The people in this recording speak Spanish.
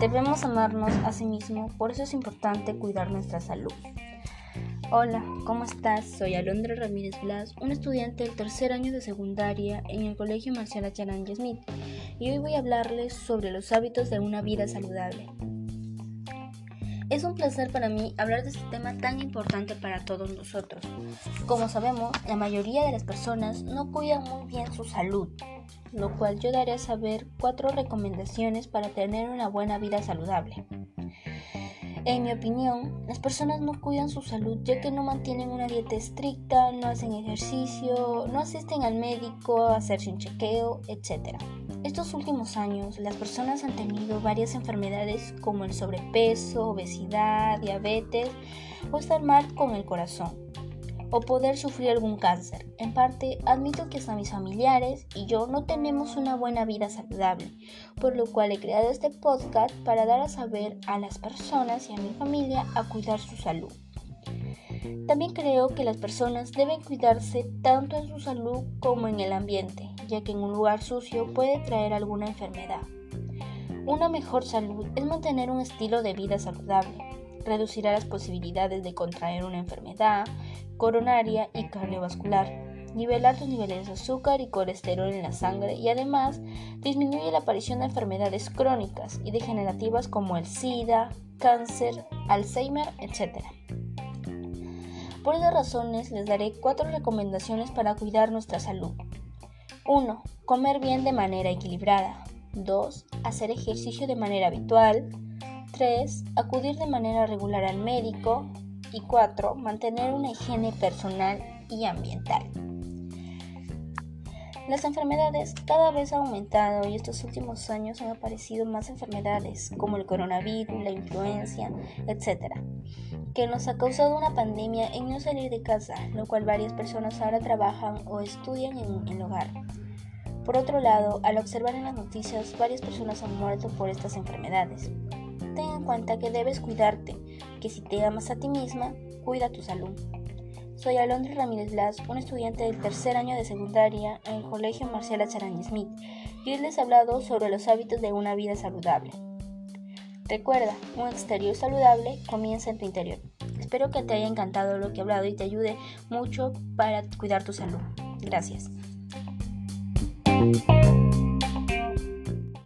Debemos amarnos a sí mismos, por eso es importante cuidar nuestra salud. Hola, ¿cómo estás? Soy Alondra Ramírez Blas, un estudiante del tercer año de secundaria en el Colegio Marcial Acharangue Smith, y hoy voy a hablarles sobre los hábitos de una vida saludable. Es un placer para mí hablar de este tema tan importante para todos nosotros. Como sabemos, la mayoría de las personas no cuidan muy bien su salud, lo cual yo daré a saber cuatro recomendaciones para tener una buena vida saludable. En mi opinión, las personas no cuidan su salud ya que no mantienen una dieta estricta, no hacen ejercicio, no asisten al médico a hacerse un chequeo, etc. Estos últimos años, las personas han tenido varias enfermedades como el sobrepeso, obesidad, diabetes o estar mal con el corazón o poder sufrir algún cáncer. En parte, admito que hasta mis familiares y yo no tenemos una buena vida saludable, por lo cual he creado este podcast para dar a saber a las personas y a mi familia a cuidar su salud. También creo que las personas deben cuidarse tanto en su salud como en el ambiente, ya que en un lugar sucio puede traer alguna enfermedad. Una mejor salud es mantener un estilo de vida saludable, reducirá las posibilidades de contraer una enfermedad coronaria y cardiovascular, nivelar tus niveles de azúcar y colesterol en la sangre y además disminuye la aparición de enfermedades crónicas y degenerativas como el SIDA, cáncer, Alzheimer, etc. Por esas razones les daré cuatro recomendaciones para cuidar nuestra salud. 1. Comer bien de manera equilibrada. 2. Hacer ejercicio de manera habitual. 3. Acudir de manera regular al médico. Y 4. Mantener una higiene personal y ambiental. Las enfermedades cada vez han aumentado y estos últimos años han aparecido más enfermedades como el coronavirus, la influencia, etc., que nos ha causado una pandemia en no salir de casa, lo cual varias personas ahora trabajan o estudian en el hogar. Por otro lado, al observar en las noticias, varias personas han muerto por estas enfermedades ten en cuenta que debes cuidarte, que si te amas a ti misma, cuida tu salud. Soy Alondra Ramírez Blas, un estudiante del tercer año de secundaria en el Colegio Marcial Acharan Smith, y hoy les he hablado sobre los hábitos de una vida saludable. Recuerda, un exterior saludable comienza en tu interior. Espero que te haya encantado lo que he hablado y te ayude mucho para cuidar tu salud. Gracias.